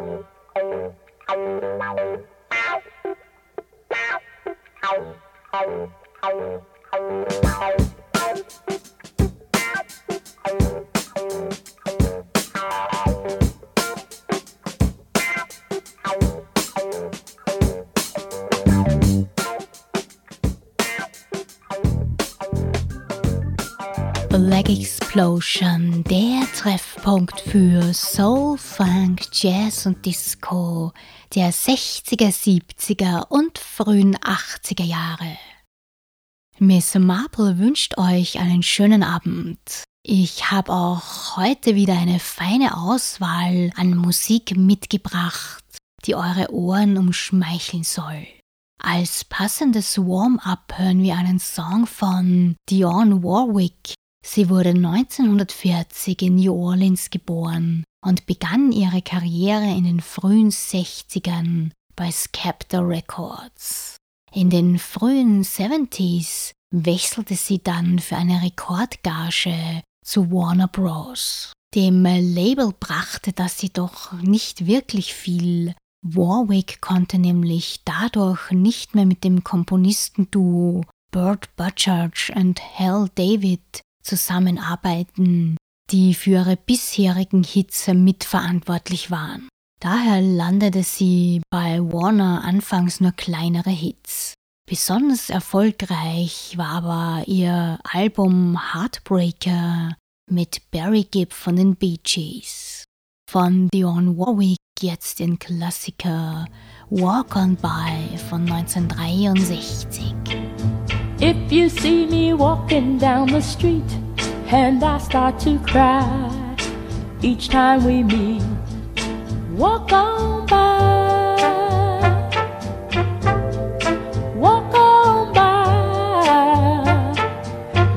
Black Explosion, der Treffpunkt für Soul, Funk, Jazz und Disco der 60er, 70er und frühen 80er Jahre. Miss Marple wünscht euch einen schönen Abend. Ich habe auch heute wieder eine feine Auswahl an Musik mitgebracht, die eure Ohren umschmeicheln soll. Als passendes Warm-up hören wir einen Song von Dionne Warwick Sie wurde 1940 in New Orleans geboren und begann ihre Karriere in den frühen 60ern bei Skepta Records. In den frühen 70s wechselte sie dann für eine Rekordgage zu Warner Bros. Dem Label brachte das jedoch nicht wirklich viel. Warwick konnte nämlich dadurch nicht mehr mit dem Komponistenduo Burt Butchart und Hal David zusammenarbeiten, die für ihre bisherigen Hits mitverantwortlich waren. Daher landete sie bei Warner anfangs nur kleinere Hits. Besonders erfolgreich war aber ihr Album Heartbreaker mit Barry Gibb von den Bee Gees. Von Dionne Warwick jetzt den Klassiker Walk on By von 1963. If you see me walking down the street and I start to cry each time we meet, walk on by. Walk on by.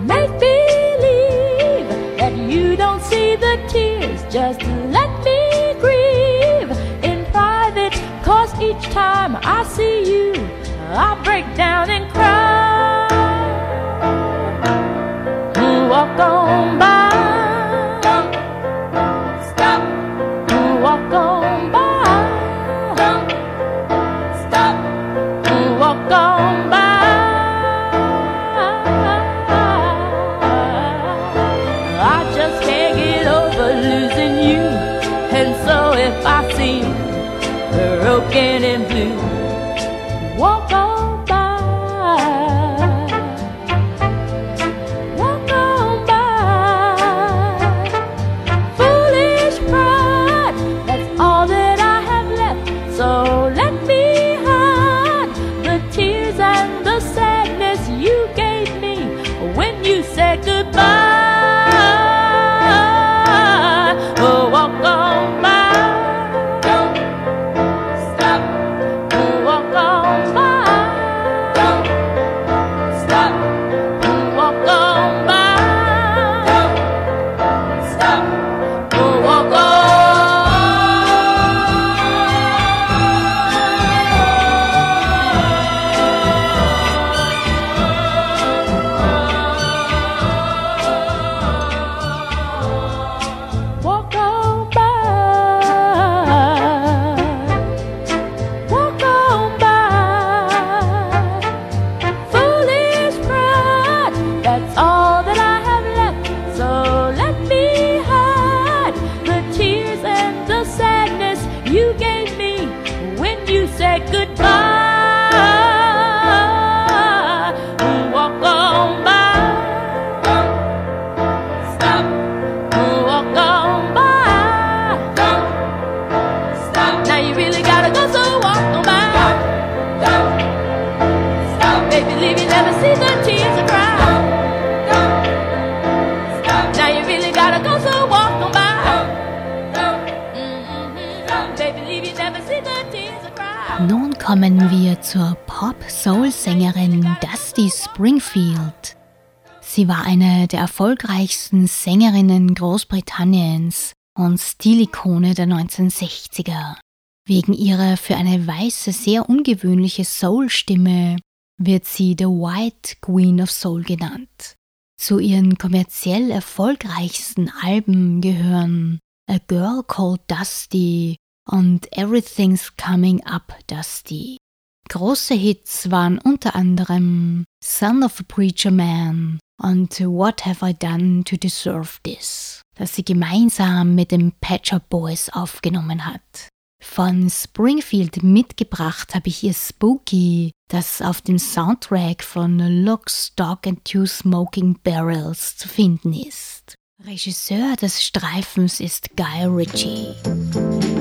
Make believe that you don't see the tears. Just let me grieve in private. Cause each time I see you, I break down and cry. Walk on by. Erfolgreichsten Sängerinnen Großbritanniens und Stilikone der 1960er. Wegen ihrer für eine Weiße sehr ungewöhnliche Soul-Stimme wird sie The White Queen of Soul genannt. Zu ihren kommerziell erfolgreichsten Alben gehören A Girl Called Dusty und Everything's Coming Up Dusty. Große Hits waren unter anderem Son of a Preacher Man und What Have I Done to Deserve This, das sie gemeinsam mit den Patcher Boys aufgenommen hat. Von Springfield mitgebracht habe ich ihr Spooky, das auf dem Soundtrack von Lock, Stock and Two Smoking Barrels zu finden ist. Regisseur des Streifens ist Guy Ritchie.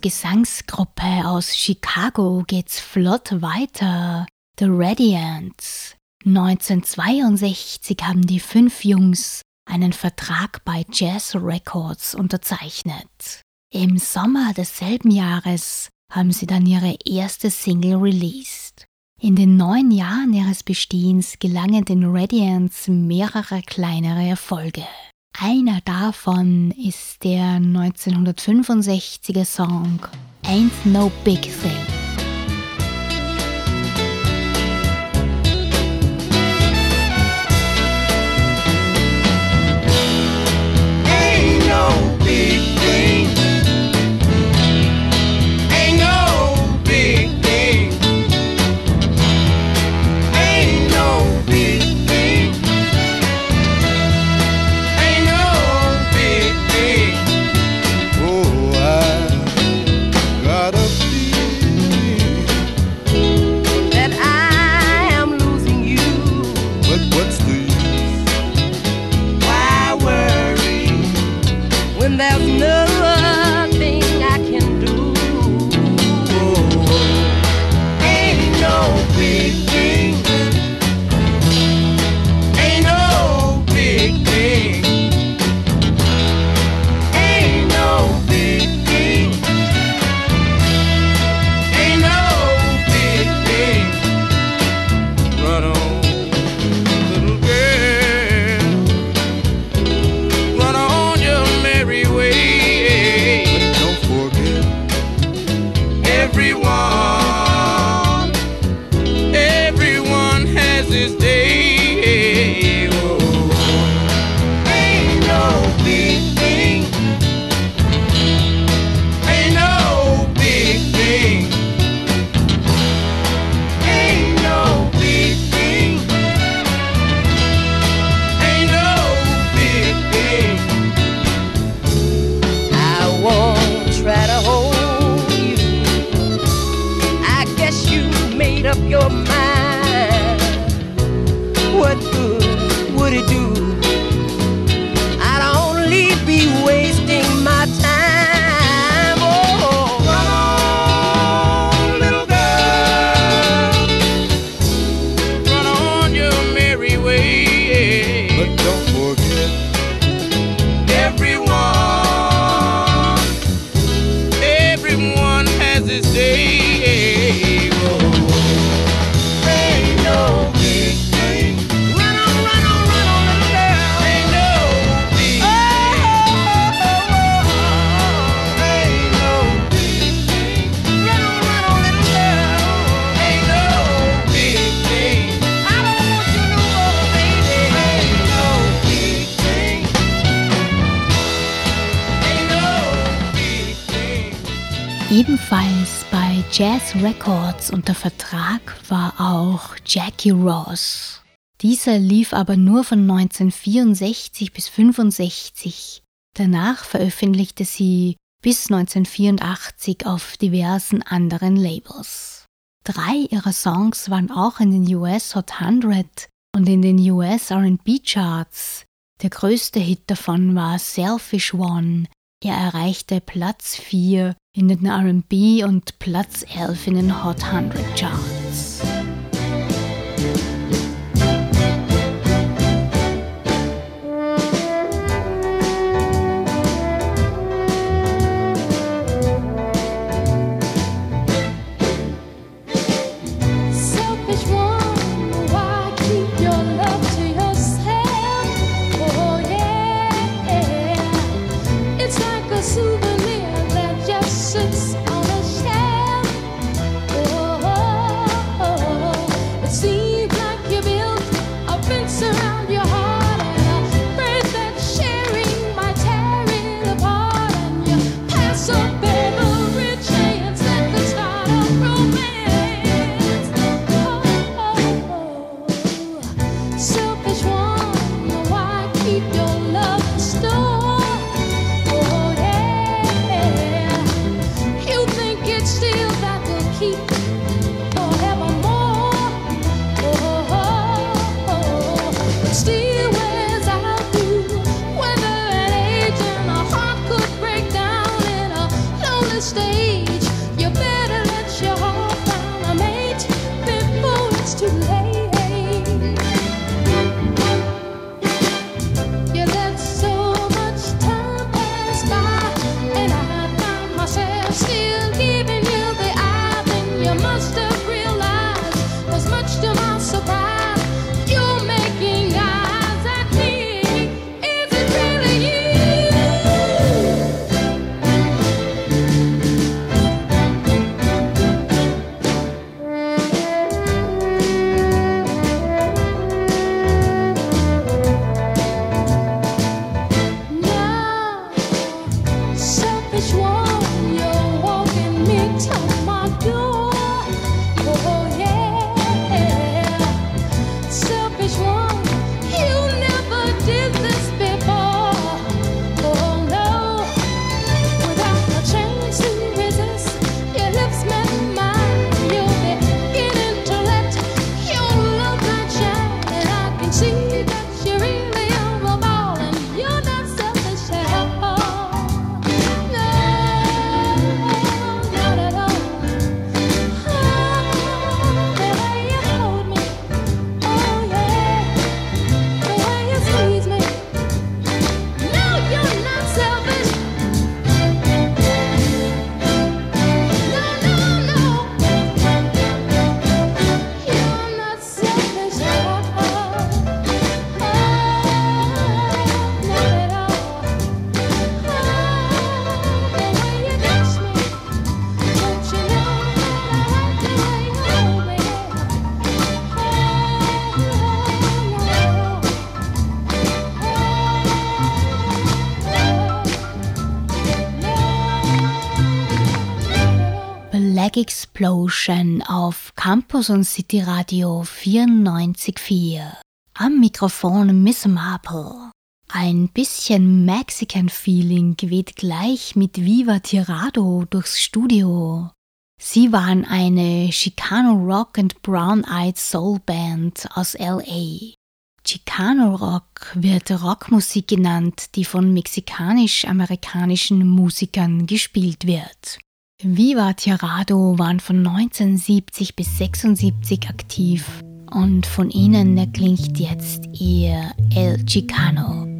Gesangsgruppe aus Chicago geht's flott weiter. The Radiants. 1962 haben die fünf Jungs einen Vertrag bei Jazz Records unterzeichnet. Im Sommer desselben Jahres haben sie dann ihre erste Single released. In den neun Jahren ihres Bestehens gelangen den Radiants mehrere kleinere Erfolge. Einer davon ist der 1965er Song Ain't No Big Thing. Stax Records unter Vertrag war auch Jackie Ross. Dieser lief aber nur von 1964 bis 1965. Danach veröffentlichte sie bis 1984 auf diversen anderen Labels. Drei ihrer Songs waren auch in den US Hot 100 und in den US RB Charts. Der größte Hit davon war Selfish One, er erreichte Platz 4 in den RB und Platz 11 in den Hot 100 Charts. Explosion auf Campus und City Radio 94.4. Am Mikrofon Miss Marple. Ein bisschen Mexican Feeling weht gleich mit Viva Tirado durchs Studio. Sie waren eine Chicano Rock and Brown Eyed Soul Band aus LA. Chicano Rock wird Rockmusik genannt, die von mexikanisch-amerikanischen Musikern gespielt wird. Viva Tirado waren von 1970 bis 76 aktiv und von ihnen klingt jetzt ihr El Chicano.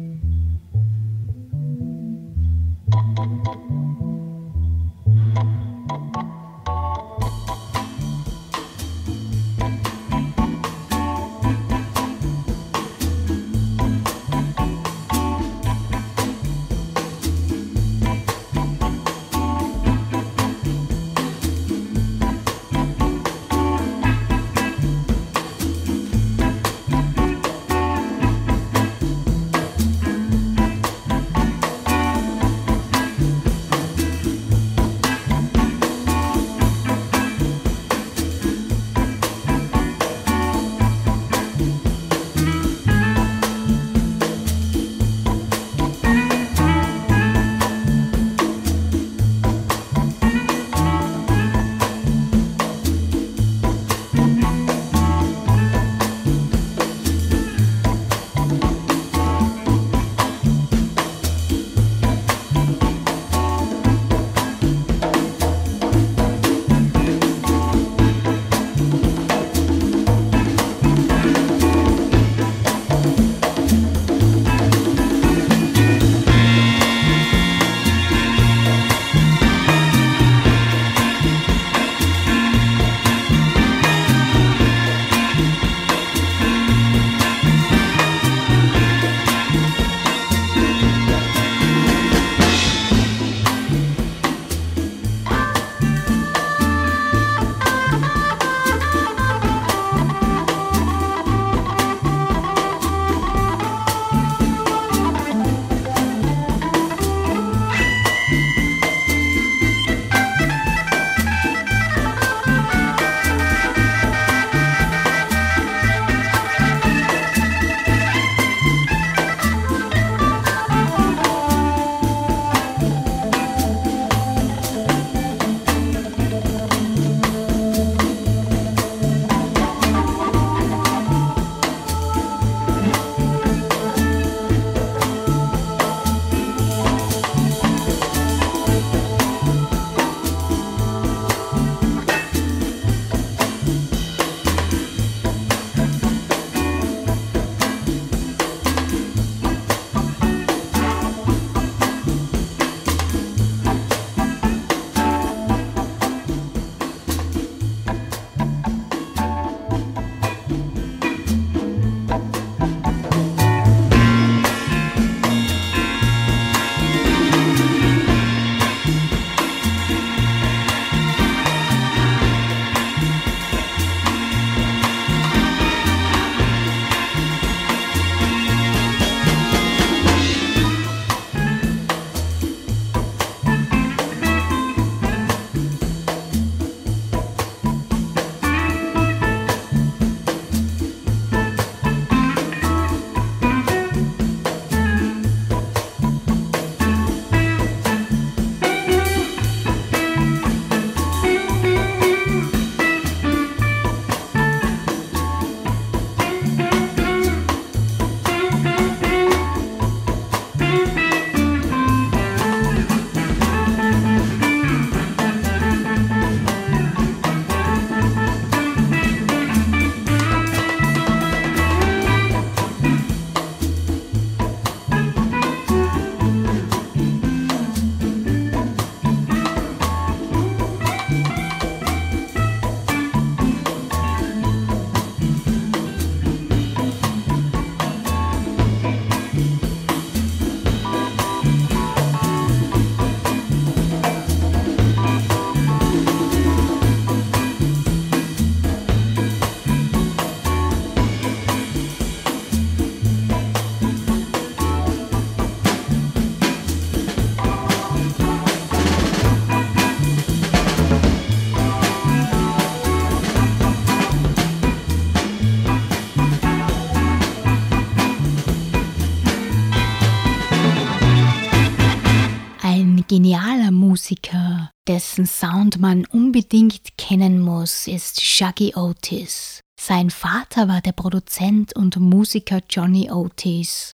Dessen Sound man unbedingt kennen muss, ist Shaggy Otis. Sein Vater war der Produzent und Musiker Johnny Otis.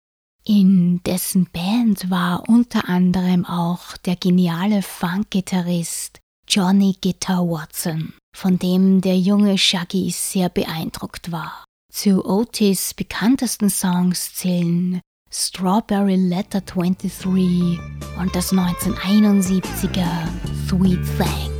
In dessen Band war unter anderem auch der geniale Funkgitarrist Johnny Guitar Watson, von dem der junge Shaggy sehr beeindruckt war. Zu Otis bekanntesten Songs zählen Strawberry Letter 23 und das 1971er Sweet Thing.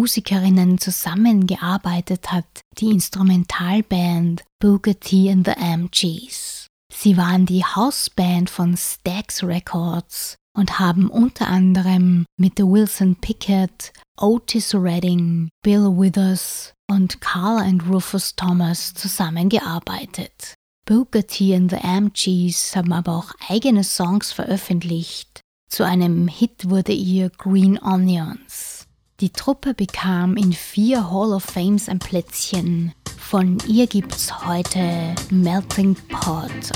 Musikerinnen zusammengearbeitet hat die Instrumentalband Booker T and the MGs. Sie waren die Hausband von Stax Records und haben unter anderem mit Wilson Pickett, Otis Redding, Bill Withers und Carla and Rufus Thomas zusammengearbeitet. Booker T and the MGs haben aber auch eigene Songs veröffentlicht. Zu einem Hit wurde ihr Green Onions. Die Truppe bekam in vier Hall of Fames ein Plätzchen. Von ihr gibt's heute Melting Pot.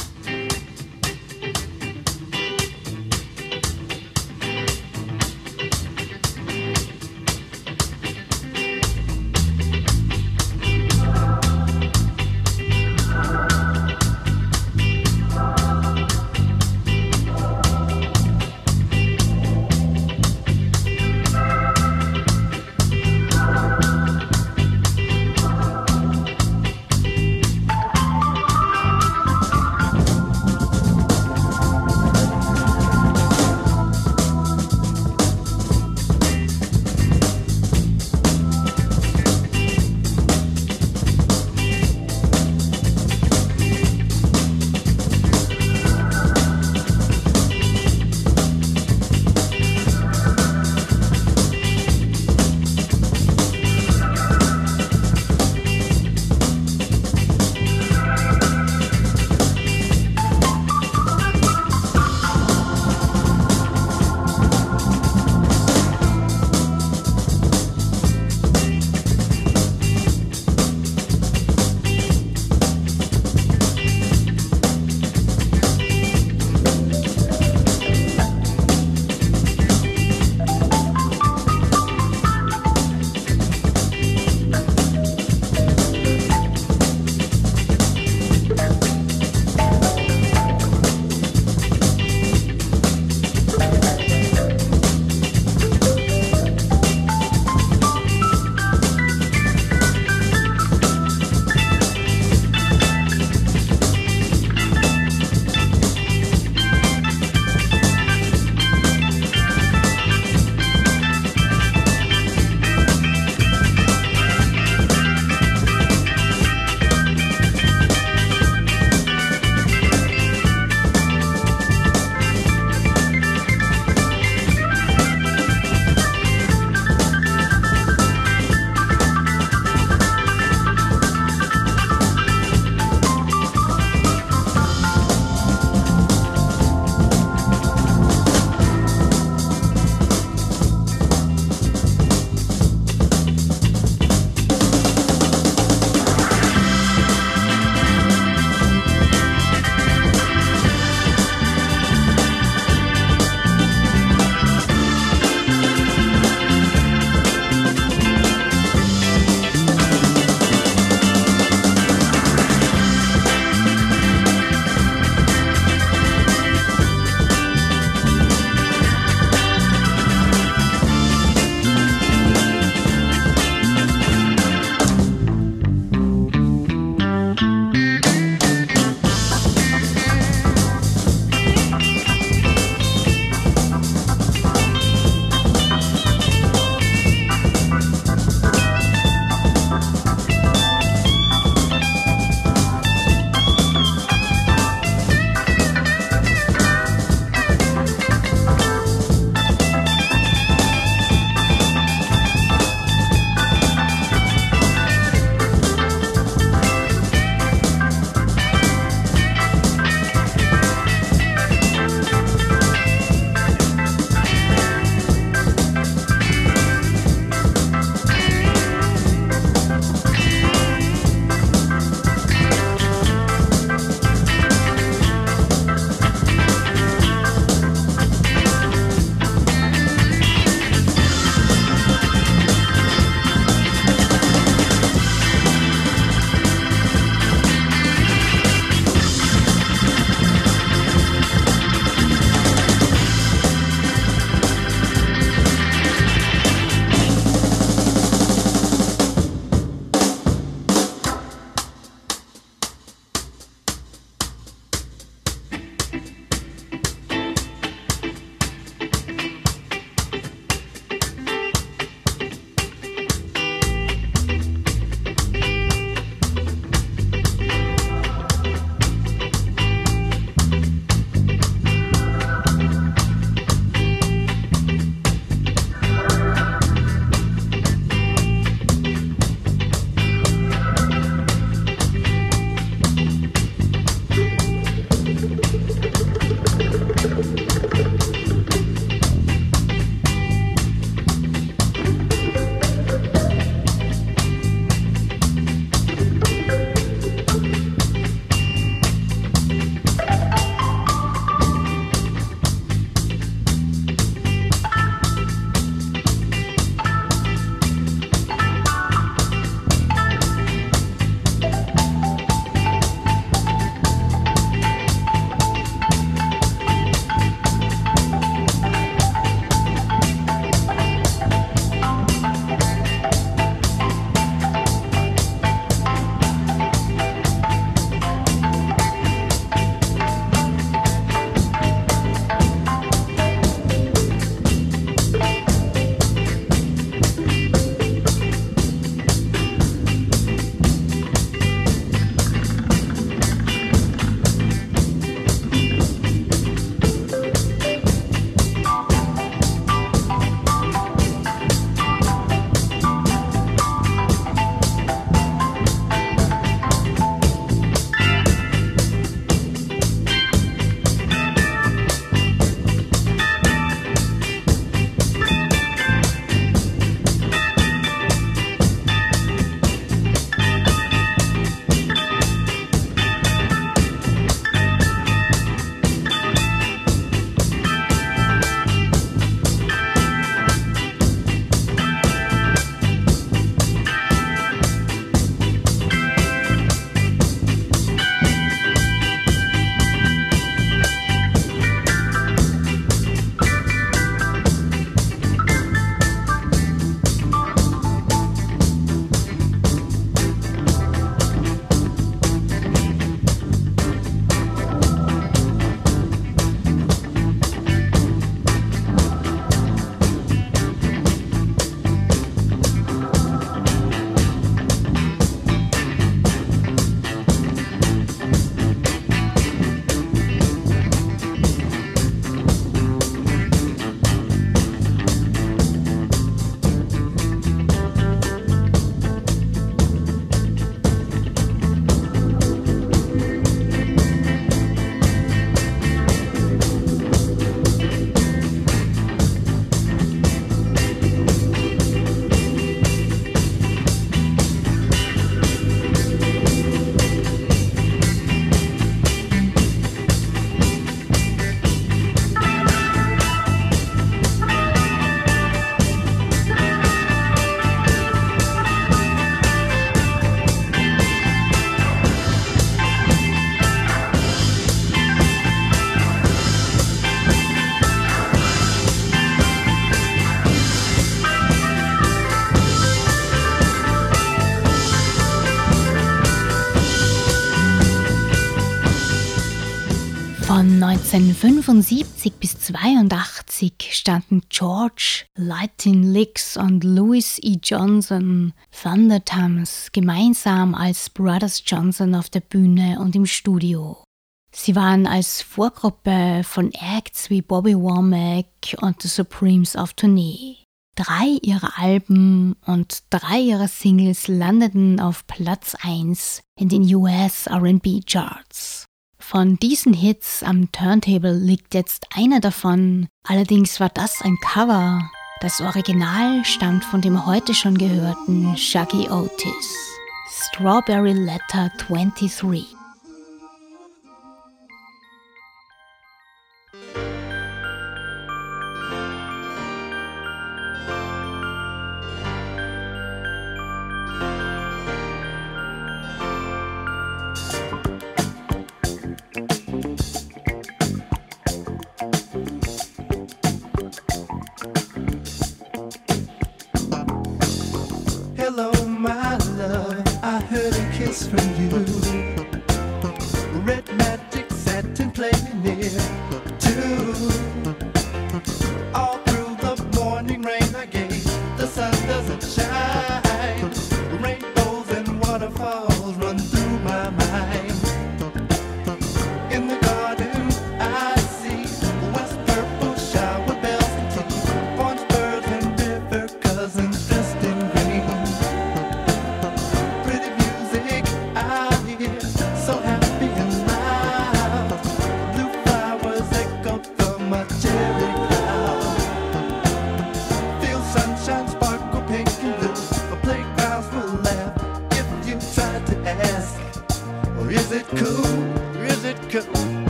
1975 bis 82 standen George Lightin Licks und Louis E. Johnson Thunder Thames gemeinsam als Brothers Johnson auf der Bühne und im Studio. Sie waren als Vorgruppe von Acts wie Bobby Womack und The Supremes auf Tournee. Drei ihrer Alben und drei ihrer Singles landeten auf Platz 1 in den US RB Charts. Von diesen Hits am Turntable liegt jetzt einer davon, allerdings war das ein Cover. Das Original stammt von dem heute schon gehörten Shaggy Otis. Strawberry Letter 23.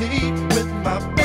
sleep with my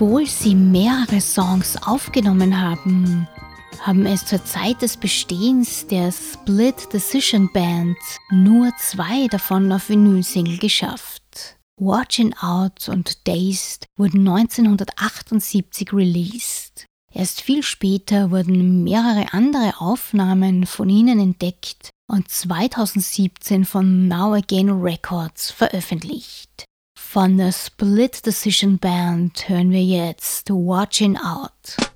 Obwohl sie mehrere Songs aufgenommen haben, haben es zur Zeit des Bestehens der Split Decision Band nur zwei davon auf Vinyl-Single geschafft. Watching Out und Dazed wurden 1978 released. Erst viel später wurden mehrere andere Aufnahmen von ihnen entdeckt und 2017 von Now Again Records veröffentlicht. Von der Split Decision Band hören wir jetzt Watching Out.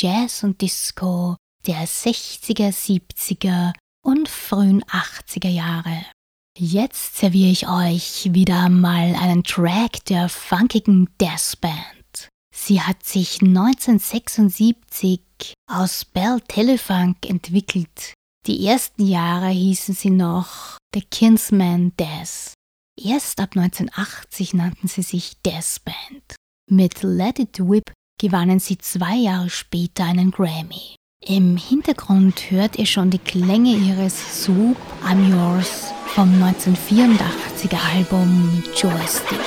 Jazz und Disco der 60er, 70er und frühen 80er Jahre. Jetzt serviere ich euch wieder mal einen Track der funkigen Death Band. Sie hat sich 1976 aus Bell Telefunk entwickelt. Die ersten Jahre hießen sie noch The Kinsman Death. Erst ab 1980 nannten sie sich Death Band. Mit Let It Whip gewannen sie zwei Jahre später einen Grammy. Im Hintergrund hört ihr schon die Klänge ihres Swoop I'm Yours vom 1984er Album Joystick.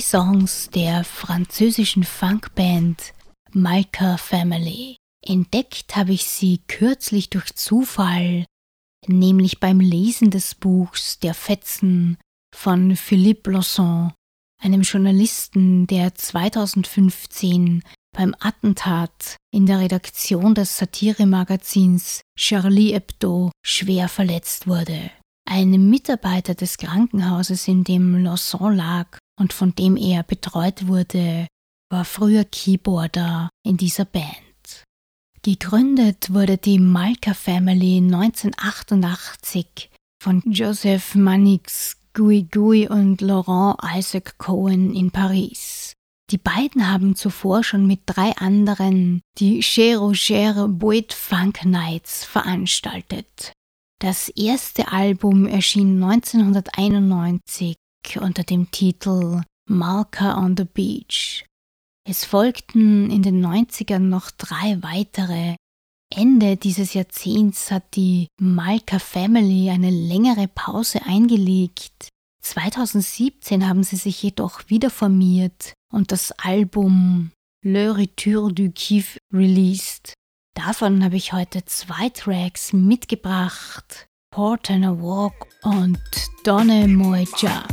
Songs der französischen Funkband Malka Family. Entdeckt habe ich sie kürzlich durch Zufall, nämlich beim Lesen des Buchs Der Fetzen von Philippe Lawson, einem Journalisten, der 2015 beim Attentat in der Redaktion des Satiremagazins Charlie Hebdo schwer verletzt wurde. Ein Mitarbeiter des Krankenhauses, in dem Lawson lag und von dem er betreut wurde, war früher Keyboarder in dieser Band. Gegründet wurde die Malka Family 1988 von Joseph Mannix Gui Gui und Laurent Isaac Cohen in Paris. Die beiden haben zuvor schon mit drei anderen die Chez Roger Boit Funk Nights veranstaltet. Das erste Album erschien 1991 unter dem Titel Malka on the Beach. Es folgten in den 90ern noch drei weitere. Ende dieses Jahrzehnts hat die Malka Family eine längere Pause eingelegt. 2017 haben sie sich jedoch wieder formiert und das Album Le Retour du Kiff released. Davon habe ich heute zwei Tracks mitgebracht. Port and a Walk und Donne Moeja.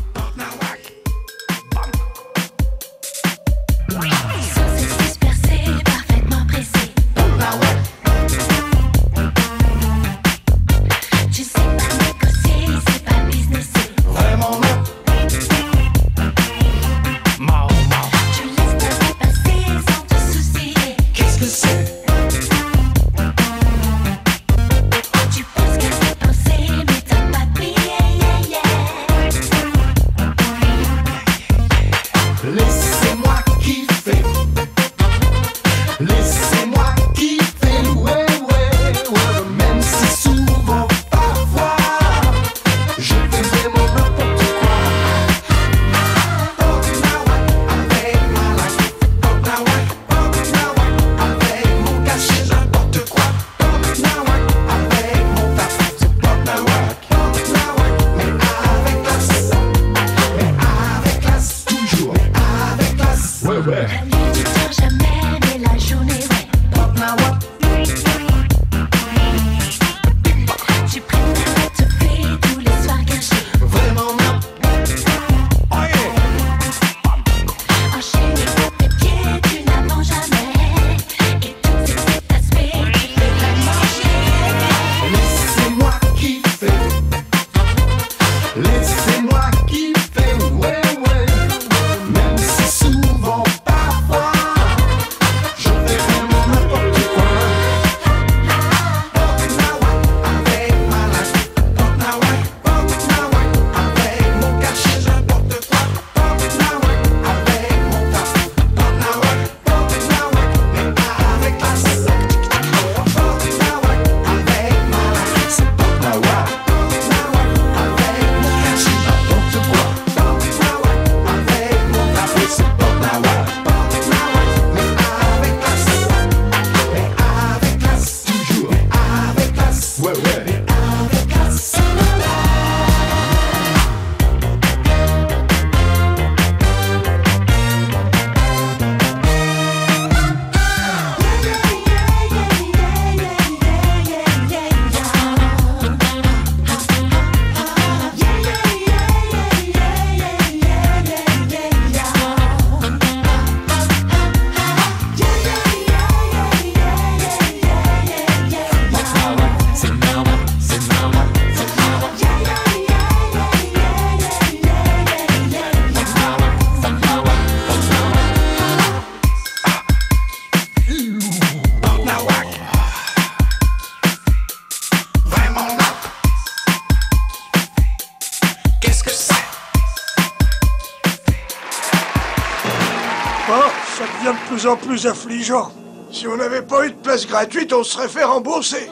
Affligeant. Si on n'avait pas eu de place gratuite, on se serait fait rembourser.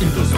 Entonces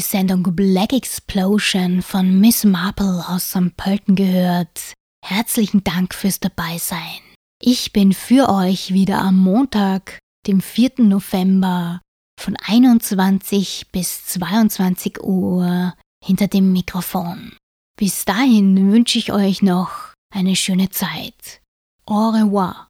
die Sendung Black Explosion von Miss Marple aus St. Pölten gehört. Herzlichen Dank fürs Dabeisein. Ich bin für euch wieder am Montag, dem 4. November von 21 bis 22 Uhr hinter dem Mikrofon. Bis dahin wünsche ich euch noch eine schöne Zeit. Au revoir.